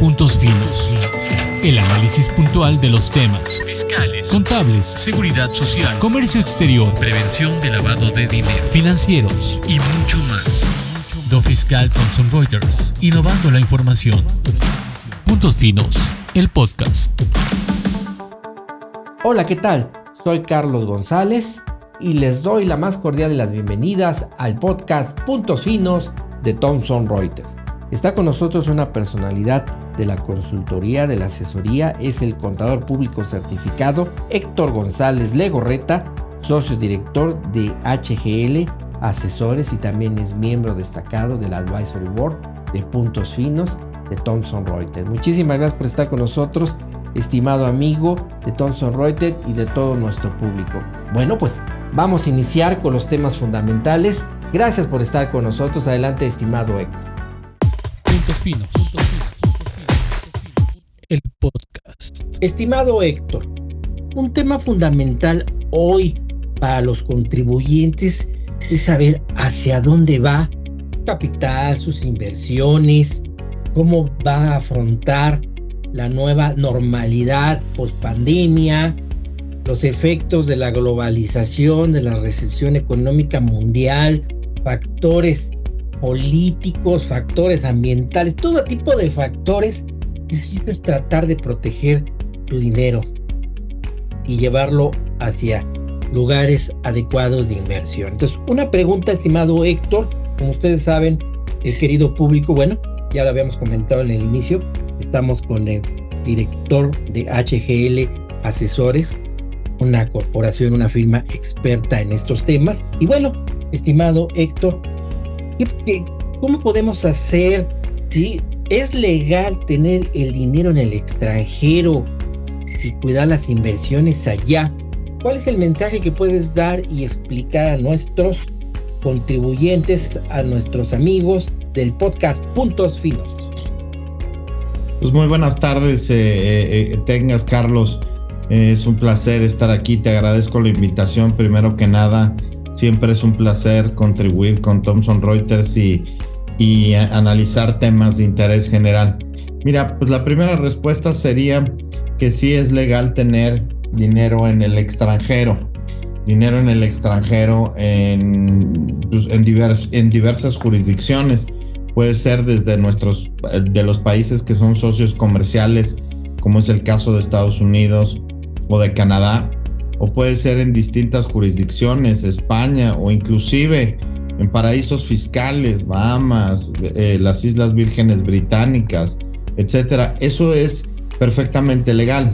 Puntos Finos. El análisis puntual de los temas fiscales, contables, seguridad social, comercio exterior, prevención de lavado de dinero, financieros y mucho más. Do Fiscal Thomson Reuters, innovando la información. Puntos Finos, el podcast. Hola, ¿qué tal? Soy Carlos González y les doy la más cordial de las bienvenidas al podcast Puntos Finos de Thomson Reuters. Está con nosotros una personalidad de la consultoría de la asesoría, es el contador público certificado Héctor González Legorreta, socio director de HGL Asesores y también es miembro destacado del Advisory Board de Puntos Finos de Thomson Reuters. Muchísimas gracias por estar con nosotros, estimado amigo de Thomson Reuters y de todo nuestro público. Bueno, pues vamos a iniciar con los temas fundamentales. Gracias por estar con nosotros. Adelante, estimado Héctor. Puntos Finos. El podcast. Estimado Héctor, un tema fundamental hoy para los contribuyentes es saber hacia dónde va capital, sus inversiones, cómo va a afrontar la nueva normalidad post pandemia, los efectos de la globalización, de la recesión económica mundial, factores políticos, factores ambientales, todo tipo de factores, necesitas tratar de proteger tu dinero y llevarlo hacia lugares adecuados de inversión. Entonces, una pregunta, estimado Héctor, como ustedes saben, el querido público, bueno, ya lo habíamos comentado en el inicio, estamos con el director de HGL Asesores, una corporación, una firma experta en estos temas. Y bueno, estimado Héctor, ¿cómo podemos hacer si es legal tener el dinero en el extranjero y cuidar las inversiones allá? ¿Cuál es el mensaje que puedes dar y explicar a nuestros contribuyentes, a nuestros amigos del podcast Puntos Finos? Pues muy buenas tardes, eh, eh, eh, tengas Carlos. es un placer estar aquí. Te agradezco la invitación. Primero que nada, siempre es un placer contribuir con Thomson Reuters y, y analizar temas de interés general. Mira, pues la primera respuesta sería que sí es legal tener dinero en el extranjero. Dinero en el extranjero en, pues, en, diversas jurisdicciones. Puede ser desde nuestros, de los países que son socios comerciales, como es el caso de Estados Unidos o de Canadá, o puede ser en distintas jurisdicciones, España o inclusive en paraísos fiscales, Bahamas, eh, las Islas Vírgenes Británicas, etcétera. Eso es perfectamente legal.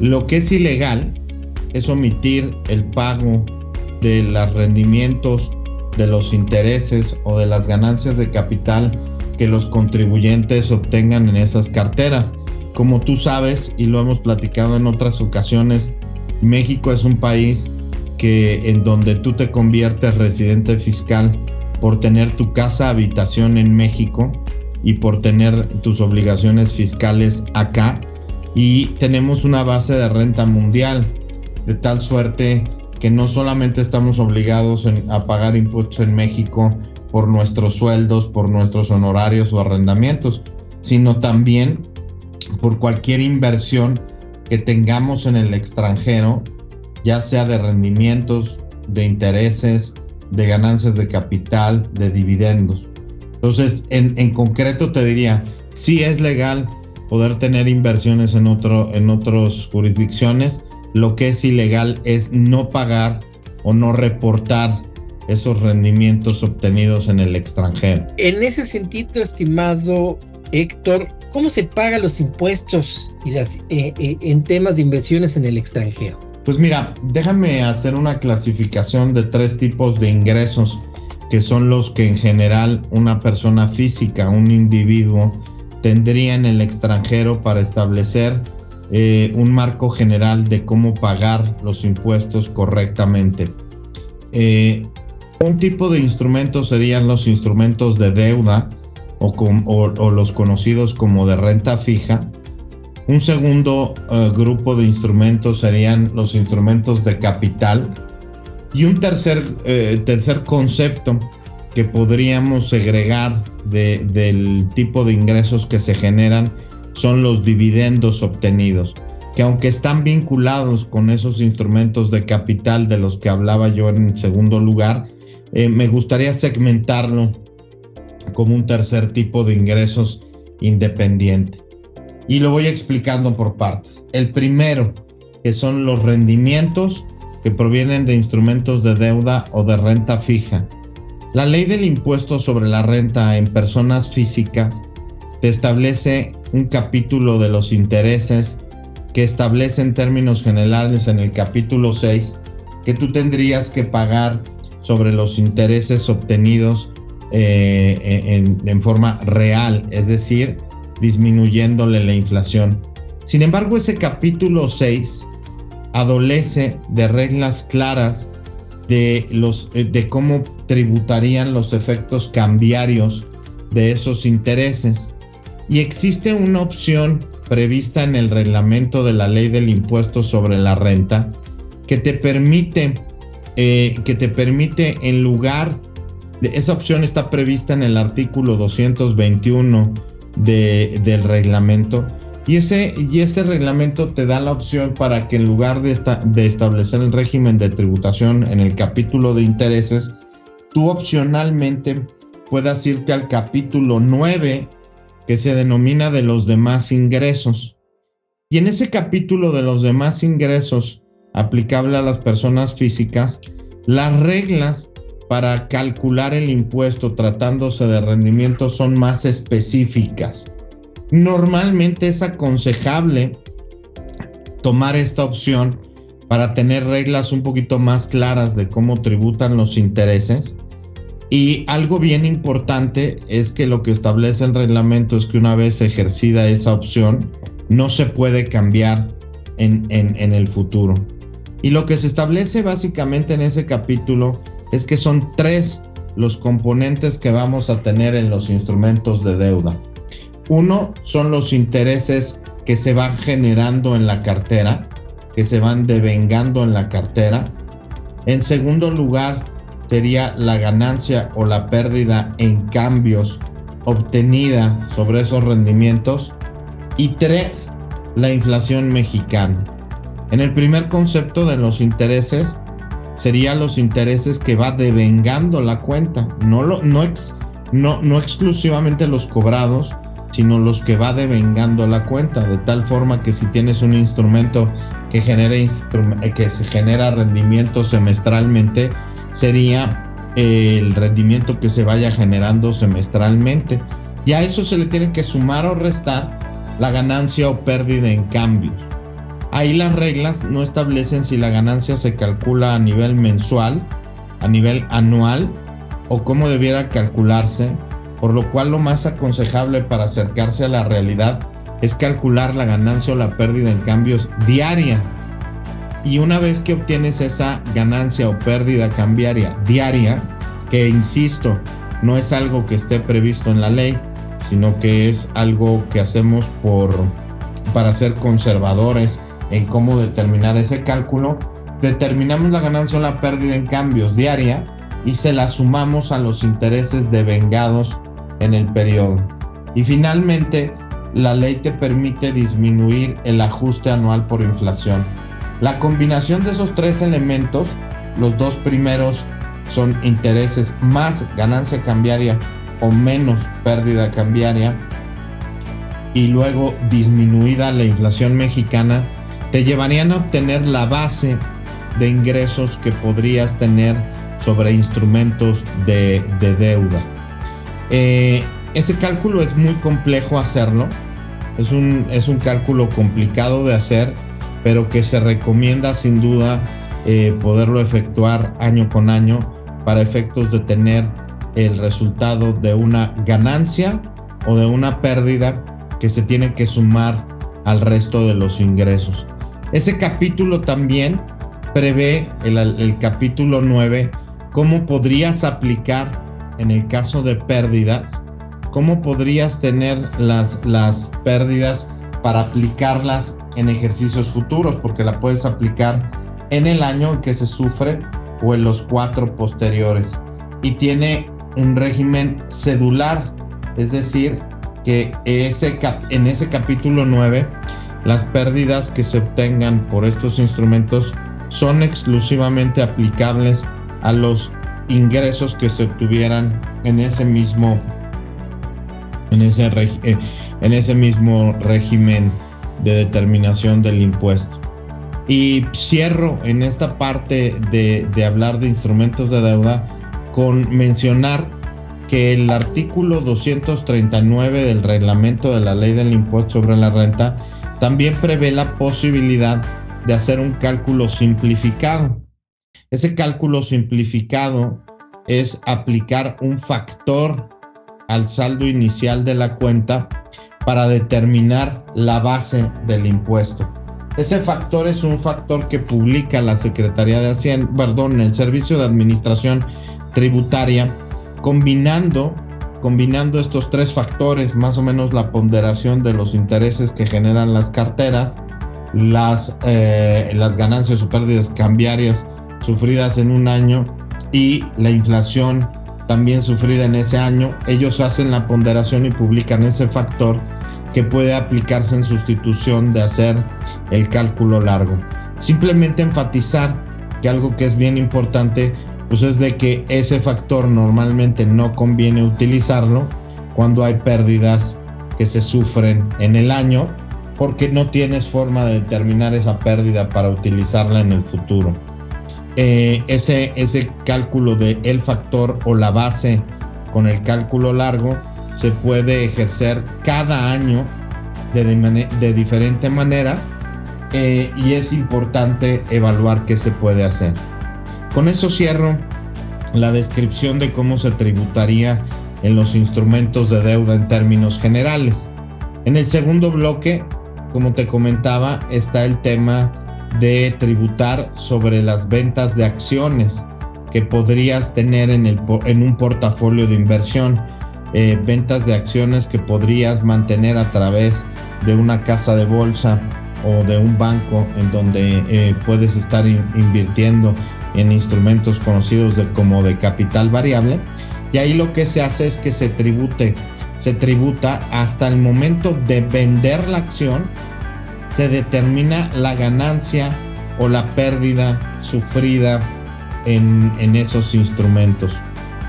Lo que es ilegal es omitir el pago de los rendimientos, de los intereses o de las ganancias de capital que los contribuyentes obtengan en esas carteras. Como tú sabes y lo hemos platicado en otras ocasiones, México es un país que en donde tú te conviertes residente fiscal por tener tu casa habitación en México y por tener tus obligaciones fiscales acá, y tenemos una base de renta mundial, de tal suerte que no solamente estamos obligados a pagar impuestos en México por nuestros sueldos, por nuestros honorarios o arrendamientos, sino también por cualquier inversión que tengamos en el extranjero, ya sea de rendimientos, de intereses, de ganancias de capital, de dividendos. Entonces, en, en concreto te diría, sí es legal poder tener inversiones en, otro, en otras jurisdicciones. Lo que es ilegal es no pagar o no reportar esos rendimientos obtenidos en el extranjero. En ese sentido, estimado Héctor, ¿cómo se pagan los impuestos y las, eh, eh, en temas de inversiones en el extranjero? Pues mira, déjame hacer una clasificación de tres tipos de ingresos que son los que en general una persona física, un individuo, tendría en el extranjero para establecer eh, un marco general de cómo pagar los impuestos correctamente. Eh, un tipo de instrumentos serían los instrumentos de deuda o, los conocidos como de renta fija. Un segundo eh, grupo de instrumentos serían los instrumentos de capital. Y un tercer, tercer concepto que podríamos segregar del tipo de ingresos que se generan son los dividendos obtenidos, que aunque están vinculados con esos instrumentos de capital de los que hablaba yo en segundo lugar, eh, me gustaría segmentarlo como un tercer tipo de ingresos independiente. Y lo voy explicando por partes. El primero, que son los rendimientos que provienen de instrumentos de deuda o de renta fija. La ley del impuesto sobre la renta en personas físicas te establece un capítulo de los intereses que establece en términos generales en el capítulo 6 que tú tendrías que pagar sobre los intereses obtenidos eh, en, en forma real, es decir, disminuyéndole la inflación. Sin embargo, ese capítulo 6 adolece de reglas claras de, los, eh, de cómo tributarían los efectos cambiarios de esos intereses. Y existe una opción prevista en el reglamento de la ley del impuesto sobre la renta que te permite, eh, que te permite en lugar de esa opción está prevista en el artículo 221 de, del reglamento y ese, y ese reglamento te da la opción para que en lugar de, esta, de establecer el régimen de tributación en el capítulo de intereses, tú opcionalmente puedas irte al capítulo 9 que se denomina de los demás ingresos. Y en ese capítulo de los demás ingresos aplicable a las personas físicas, las reglas para calcular el impuesto tratándose de rendimiento son más específicas. Normalmente es aconsejable tomar esta opción para tener reglas un poquito más claras de cómo tributan los intereses. Y algo bien importante es que lo que establece el reglamento es que una vez ejercida esa opción, no se puede cambiar en, en el futuro. Y lo que se establece básicamente en ese capítulo es que son tres los componentes que vamos a tener en los instrumentos de deuda. Uno son los intereses que se van generando en la cartera, que se van devengando en la cartera. En segundo lugar, sería la ganancia o la pérdida en cambios obtenida sobre esos rendimientos. Y tres, la inflación mexicana. En el primer concepto de los intereses, serían los intereses que va devengando la cuenta, no, lo, no, no, no exclusivamente los cobrados, sino los que va devengando la cuenta, de tal forma que si tienes un instrumento que, genere eh, que se genera rendimiento semestralmente, sería el rendimiento que se vaya generando semestralmente. Y a eso se le tiene que sumar o restar la ganancia o pérdida en cambios. Ahí las reglas no establecen si la ganancia se calcula a nivel mensual, a nivel anual o cómo debiera calcularse por lo cual lo más aconsejable para acercarse a la realidad es calcular la ganancia o la pérdida en cambios diaria. Y una vez que obtienes esa ganancia o pérdida cambiaria diaria, que insisto, no es algo que esté previsto en la ley, sino que es algo que hacemos por para ser conservadores en cómo determinar ese cálculo, determinamos la ganancia o la pérdida en cambios diaria y se la sumamos a los intereses devengados en el periodo. Y finalmente, la ley te permite disminuir el ajuste anual por inflación. La combinación de esos tres elementos, los dos primeros son intereses más ganancia cambiaria o menos pérdida cambiaria y luego disminuida la inflación mexicana, te llevarían a obtener la base de ingresos que podrías tener sobre instrumentos de, de deuda. Eh, ese cálculo es muy complejo hacerlo. Es un, es un cálculo complicado de hacer, pero que se recomienda sin duda eh, poderlo efectuar año con año para efectos de tener el resultado de una ganancia o de una pérdida que se tiene que sumar al resto de los ingresos. Ese capítulo también prevé, el, capítulo 9, cómo podrías aplicar en el caso de pérdidas, ¿cómo podrías tener las, las pérdidas para aplicarlas en ejercicios futuros? Porque la puedes aplicar en el año en que se sufre o en los cuatro posteriores. Y tiene un régimen cedular, es decir, que ese, en ese capítulo 9 las pérdidas que se obtengan por estos instrumentos son exclusivamente aplicables a los ingresos que se obtuvieran en ese mismo en ese, eh, en ese mismo régimen de determinación del impuesto. Y cierro en esta parte de, de hablar de instrumentos de deuda con mencionar que el artículo 239 del reglamento de la ley del impuesto sobre la renta también prevé la posibilidad de hacer un cálculo simplificado. Ese cálculo simplificado es aplicar un factor al saldo inicial de la cuenta para determinar la base del impuesto. Ese factor es un factor que publica la Secretaría de Hacienda, perdón, el Servicio de Administración Tributaria, combinando combinando estos tres factores, más o menos la ponderación de los intereses que generan las carteras, las, eh, las ganancias o pérdidas cambiarias sufridas en un año y la inflación también sufrida en ese año, ellos hacen la ponderación y publican ese factor que puede aplicarse en sustitución de hacer el cálculo largo. Simplemente enfatizar que algo que es bien importante pues es de que ese factor normalmente no conviene utilizarlo cuando hay pérdidas que se sufren en el año porque no tienes forma de determinar esa pérdida para utilizarla en el futuro. Eh, ese, cálculo de el factor o la base con el cálculo largo se puede ejercer cada año de, de, diferente manera eh, y es importante evaluar qué se puede hacer. Con eso cierro la descripción de cómo se tributaría en los instrumentos de deuda en términos generales. En el segundo bloque, como te comentaba, está el tema de tributar sobre las ventas de acciones que podrías tener en, el, en un portafolio de inversión. Eh, ventas de acciones que podrías mantener a través de una casa de bolsa o de un banco en donde eh, puedes estar invirtiendo en instrumentos conocidos de, como de capital variable. Y ahí lo que se hace es que se tribute, se tributa hasta el momento de vender la acción se determina la ganancia o la pérdida sufrida en, esos instrumentos.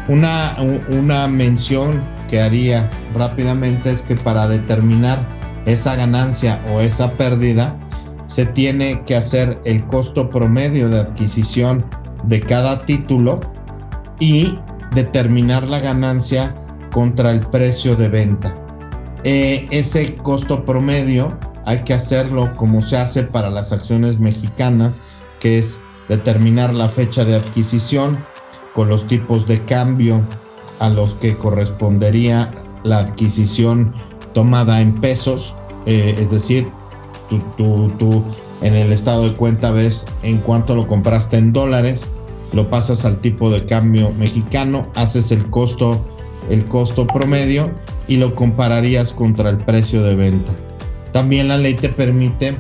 Una, una mención que haría rápidamente es que para determinar esa ganancia o esa pérdida, se tiene que hacer el costo promedio de adquisición de cada título y determinar la ganancia contra el precio de venta. Eh, ese costo promedio hay que hacerlo como se hace para las acciones mexicanas, que es determinar la fecha de adquisición con los tipos de cambio a los que correspondería la adquisición tomada en pesos, eh, es decir, tú en el estado de cuenta ves en cuánto lo compraste en dólares, lo pasas al tipo de cambio mexicano, haces el costo, el costo promedio y lo compararías contra el precio de venta. También la ley te permite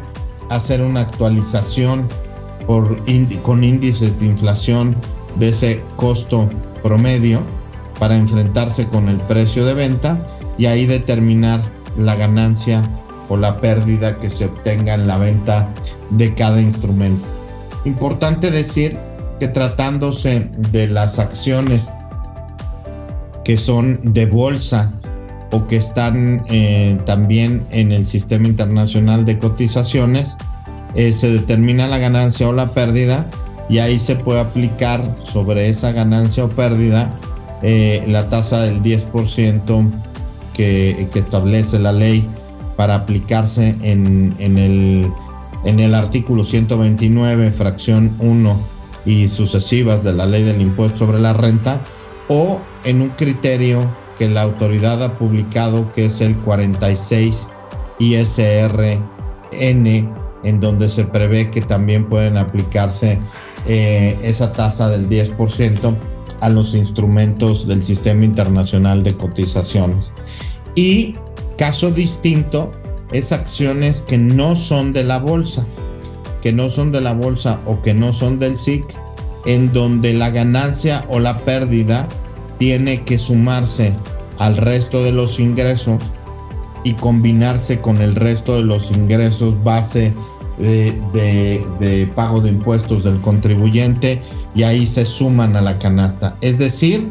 hacer una actualización con índices de inflación de ese costo promedio para enfrentarse con el precio de venta y ahí determinar la ganancia o la pérdida que se obtenga en la venta de cada instrumento. Importante decir que tratándose de las acciones que son de bolsa o que están eh, también en el sistema internacional de cotizaciones, eh, se determina la ganancia o la pérdida y ahí se puede aplicar sobre esa ganancia o pérdida eh, la tasa del 10% que, que, establece la ley para aplicarse en, el artículo 129, fracción 1 y sucesivas de la ley del impuesto sobre la renta o en un criterio que la autoridad ha publicado, que es el 46 ISRN, en donde se prevé que también pueden aplicarse eh, esa tasa del 10% a los instrumentos del sistema internacional de cotizaciones. Y caso distinto es acciones que no son de la bolsa, que no son de la bolsa o que no son del SIC, en donde la ganancia o la pérdida tiene que sumarse al resto de los ingresos y combinarse con el resto de los ingresos base de, pago de impuestos del contribuyente y ahí se suman a la canasta. Es decir,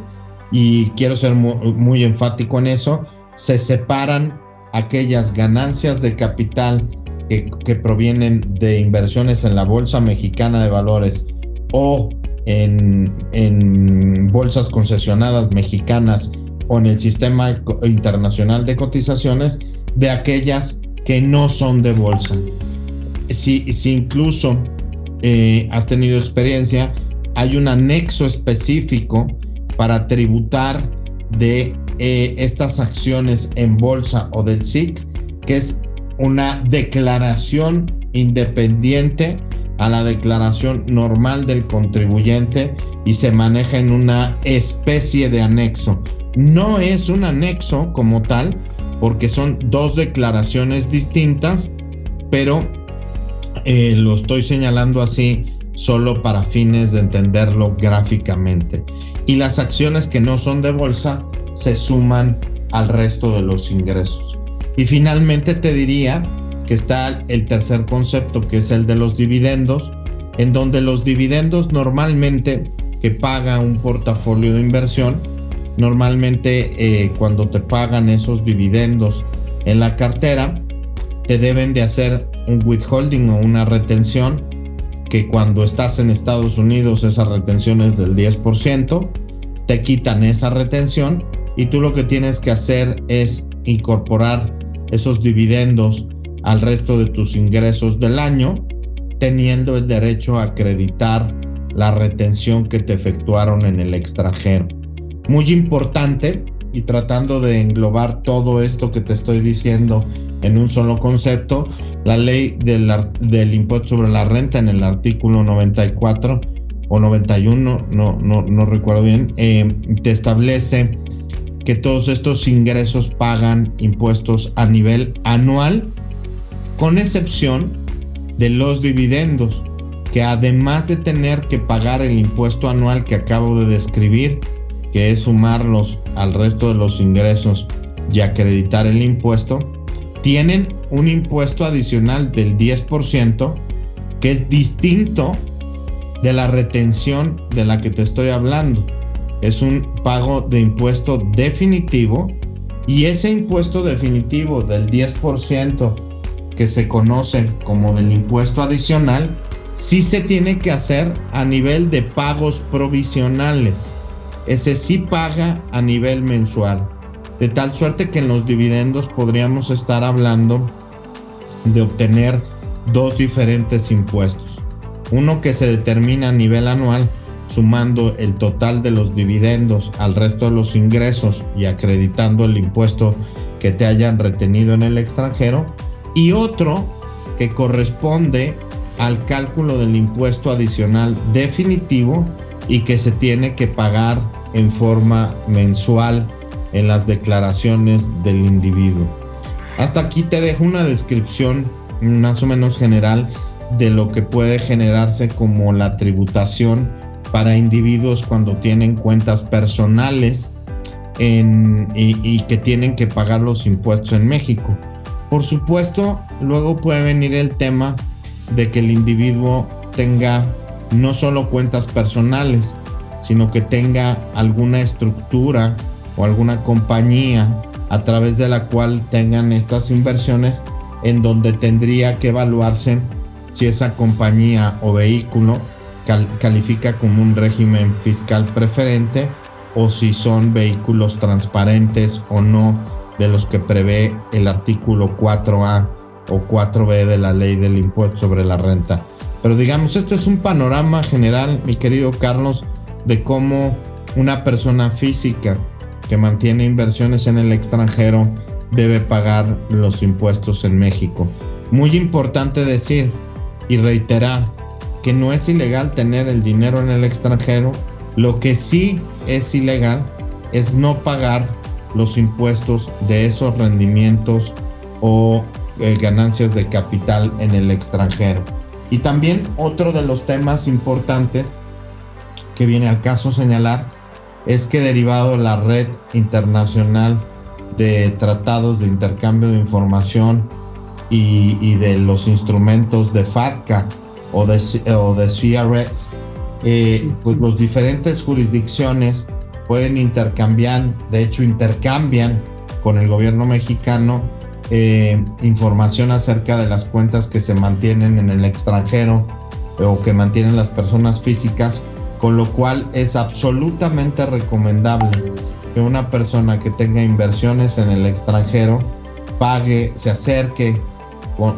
y quiero ser muy, enfático en eso, se separan aquellas ganancias de capital que, provienen de inversiones en la Bolsa Mexicana de Valores o en, bolsas concesionadas mexicanas o en el sistema internacional de cotizaciones de aquellas que no son de bolsa. Si, si incluso eh, has tenido experiencia, hay un anexo específico para tributar de eh, estas acciones en bolsa o del SIC, que es una declaración independiente a la declaración normal del contribuyente y se maneja en una especie de anexo. No es un anexo como tal, porque son dos declaraciones distintas, pero eh, lo estoy señalando así solo para fines de entenderlo gráficamente. Y las acciones que no son de bolsa se suman al resto de los ingresos. Y finalmente te diría que está el tercer concepto, que es el de los dividendos, en donde los dividendos normalmente que paga un portafolio de inversión, normalmente eh, cuando te pagan esos dividendos en la cartera, te deben de hacer un withholding o una retención, que cuando estás en Estados Unidos esa retención es del 10%, te quitan esa retención y tú lo que tienes que hacer es incorporar esos dividendos al resto de tus ingresos del año, teniendo el derecho a acreditar la retención que te efectuaron en el extranjero. Muy importante y tratando de englobar todo esto que te estoy diciendo en un solo concepto, la ley del, del impuesto sobre la renta en el artículo 94 o 91, no, no, no recuerdo bien, eh, te establece que todos estos ingresos pagan impuestos a nivel anual, con excepción de los dividendos, que además de tener que pagar el impuesto anual que acabo de describir, que es sumarlos al resto de los ingresos y acreditar el impuesto, tienen un impuesto adicional del 10% que es distinto de la retención de la que te estoy hablando. Es un pago de impuesto definitivo y ese impuesto definitivo del 10% que se conoce como del impuesto adicional, sí se tiene que hacer a nivel de pagos provisionales. Ese sí paga a nivel mensual de tal suerte que en los dividendos podríamos estar hablando de obtener dos diferentes impuestos. Uno que se determina a nivel anual sumando el total de los dividendos al resto de los ingresos y acreditando el impuesto que te hayan retenido en el extranjero. Y otro que corresponde al cálculo del impuesto adicional definitivo y que se tiene que pagar en forma mensual en las declaraciones del individuo. Hasta aquí te dejo una descripción más o menos general de lo que puede generarse como la tributación para individuos cuando tienen cuentas personales y, que tienen que pagar los impuestos en México. Por supuesto, luego puede venir el tema de que el individuo tenga no solo cuentas personales, sino que tenga alguna estructura o alguna compañía a través de la cual tengan estas inversiones en donde tendría que evaluarse si esa compañía o vehículo califica como un régimen fiscal preferente o si son vehículos transparentes o no de los que prevé el artículo 4A o 4B de la ley del impuesto sobre la renta. Pero digamos, este es un panorama general, mi querido Carlos, de cómo una persona física que mantiene inversiones en el extranjero debe pagar los impuestos en México. Muy importante decir y reiterar que no es ilegal tener el dinero en el extranjero, lo que sí es ilegal es no pagar los impuestos de esos rendimientos o eh, ganancias de capital en el extranjero. Y también otro de los temas importantes que viene al caso señalar es que derivado de la red internacional de tratados de intercambio de información y, de los instrumentos de FATCA o de, o de CRS, eh, pues los diferentes jurisdicciones pueden intercambiar, de hecho intercambian con el gobierno mexicano eh, información acerca de las cuentas que se mantienen en el extranjero o que mantienen las personas físicas, con lo cual es absolutamente recomendable que una persona que tenga inversiones en el extranjero pague, se acerque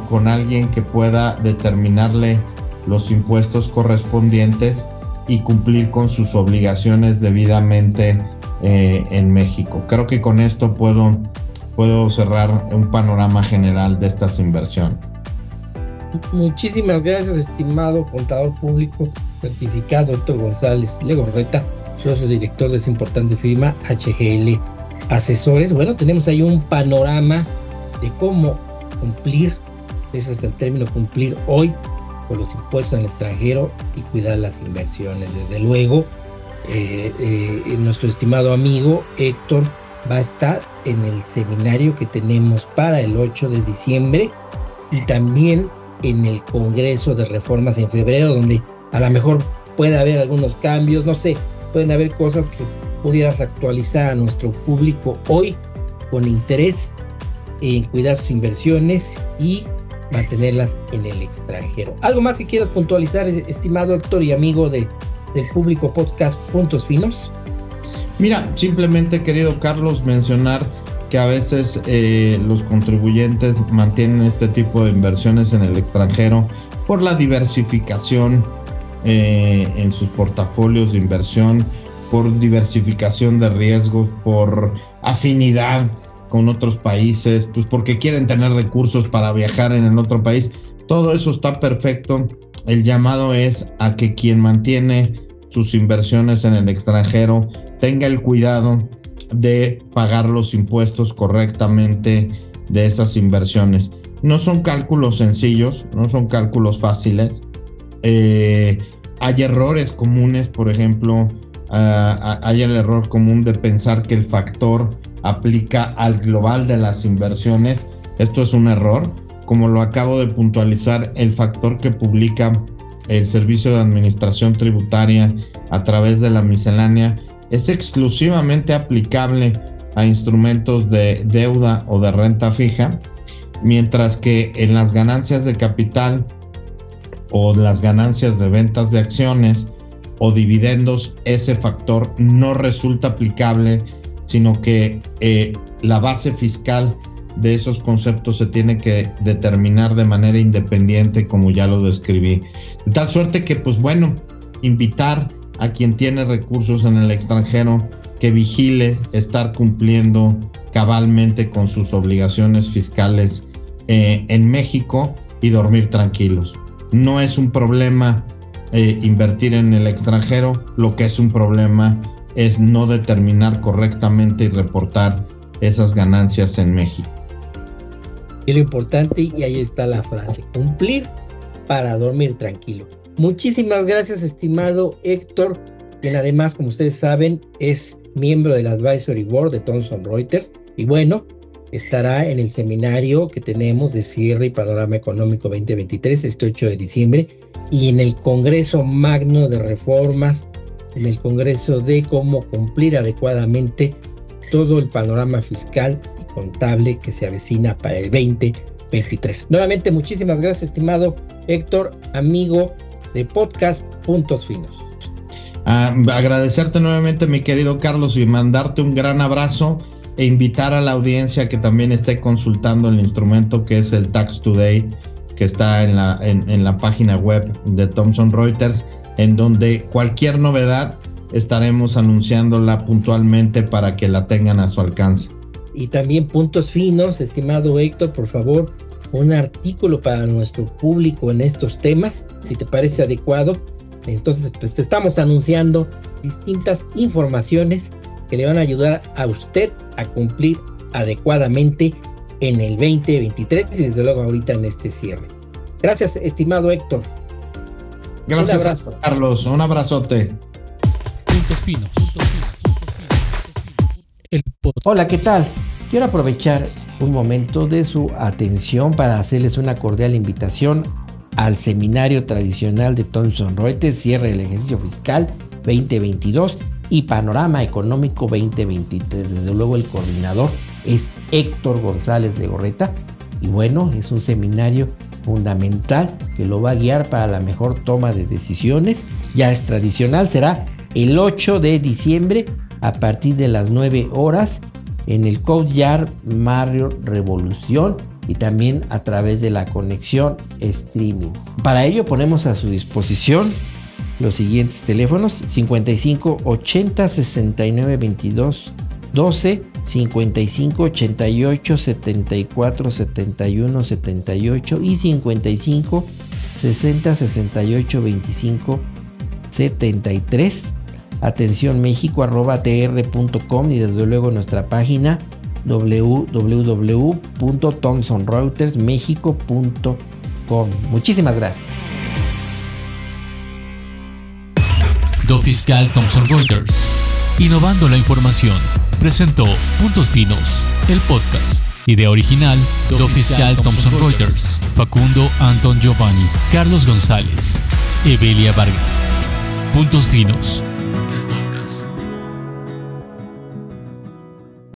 con, alguien que pueda determinarle los impuestos correspondientes y cumplir con sus obligaciones debidamente eh, en México. Creo que con esto puedo, puedo cerrar un panorama general de estas inversiones. Muchísimas gracias, estimado contador público certificado Héctor González Legorreta, socio director de esa importante firma HGL Asesores. Bueno, tenemos ahí un panorama de cómo cumplir, ese es el término cumplir hoy los impuestos en el extranjero y cuidar las inversiones. Desde luego, eh, eh, nuestro estimado amigo Héctor va a estar en el seminario que tenemos para el 8 de diciembre y también en el Congreso de Reformas en febrero, donde a lo mejor puede haber algunos cambios, no sé, pueden haber cosas que pudieras actualizar a nuestro público hoy con interés en cuidar sus inversiones y mantenerlas en el extranjero. ¿Algo más que quieras puntualizar, estimado Héctor y amigo de, del público podcast Puntos Finos? Mira, simplemente querido Carlos mencionar que a veces eh, los contribuyentes mantienen este tipo de inversiones en el extranjero por la diversificación eh, en sus portafolios de inversión, por diversificación de riesgos, por afinidad con otros países, pues porque quieren tener recursos para viajar en el otro país. Todo eso está perfecto. El llamado es a que quien mantiene sus inversiones en el extranjero tenga el cuidado de pagar los impuestos correctamente de esas inversiones. No son cálculos sencillos, no son cálculos fáciles. Eh, hay errores comunes, por ejemplo, ah, hay el error común de pensar que el factor aplica al global de las inversiones. Esto es un error. Como lo acabo de puntualizar, el factor que publica el Servicio de Administración Tributaria a través de la miscelánea es exclusivamente aplicable a instrumentos de deuda o de renta fija, mientras que en las ganancias de capital o las ganancias de ventas de acciones o dividendos, ese factor no resulta aplicable, sino que eh, la base fiscal de esos conceptos se tiene que determinar de manera independiente, como ya lo describí. De tal suerte que, pues bueno, invitar a quien tiene recursos en el extranjero que vigile estar cumpliendo cabalmente con sus obligaciones fiscales eh, en México y dormir tranquilos. No es un problema eh, invertir en el extranjero, lo que es un problema es no determinar correctamente y reportar esas ganancias en México. Y lo importante, y ahí está la frase, cumplir para dormir tranquilo. Muchísimas gracias, estimado Héctor, quien además, como ustedes saben, es miembro del Advisory Board de Thomson Reuters. Y bueno, estará en el seminario que tenemos de cierre y panorama económico 2023, este 8 de diciembre, y en el Congreso Magno de Reformas, en el Congreso de cómo cumplir adecuadamente todo el panorama fiscal y contable que se avecina para el 2023. Nuevamente, muchísimas gracias, estimado Héctor, amigo de Podcast Puntos Finos. Ah, agradecerte nuevamente, mi querido Carlos, y mandarte un gran abrazo e invitar a la audiencia que también esté consultando el instrumento que es el Tax Today, que está en la, en, la página web de Thomson Reuters, en donde cualquier novedad estaremos anunciándola puntualmente para que la tengan a su alcance. Y también puntos finos, estimado Héctor, por favor, un artículo para nuestro público en estos temas, si te parece adecuado. Entonces, pues te estamos anunciando distintas informaciones que le van a ayudar a usted a cumplir adecuadamente en el 2023 y desde luego ahorita en este cierre. Gracias, estimado Héctor. Gracias, Carlos. Un abrazote. Hola, ¿qué tal? quiero aprovechar un momento de su atención para hacerles una cordial invitación al seminario tradicional de Thomson Reuters, cierre del ejercicio fiscal 2022 y panorama económico 2023. Desde luego el coordinador es Héctor González de Gorreta y bueno, es un seminario fundamental que lo va a guiar para la mejor toma de decisiones. Ya es tradicional, será el 8 de diciembre a partir de las 9 horas en el Yard Mario Revolución y también a través de la conexión streaming. Para ello ponemos a su disposición los siguientes teléfonos 55 80 69 22 12 55 88 74 71 78 y 55 60 68 25 73 atención México arroba tr.com y desde luego nuestra página www.thomsonreutersmexico.com. Muchísimas gracias. Do Fiscal Thomson Reuters. Innovando la información. Presentó Puntos Finos, el podcast. Idea original, Do, Fiscal, Thomson, Reuters. Facundo Anton Giovanni. Carlos González. Evelia Vargas. Puntos Finos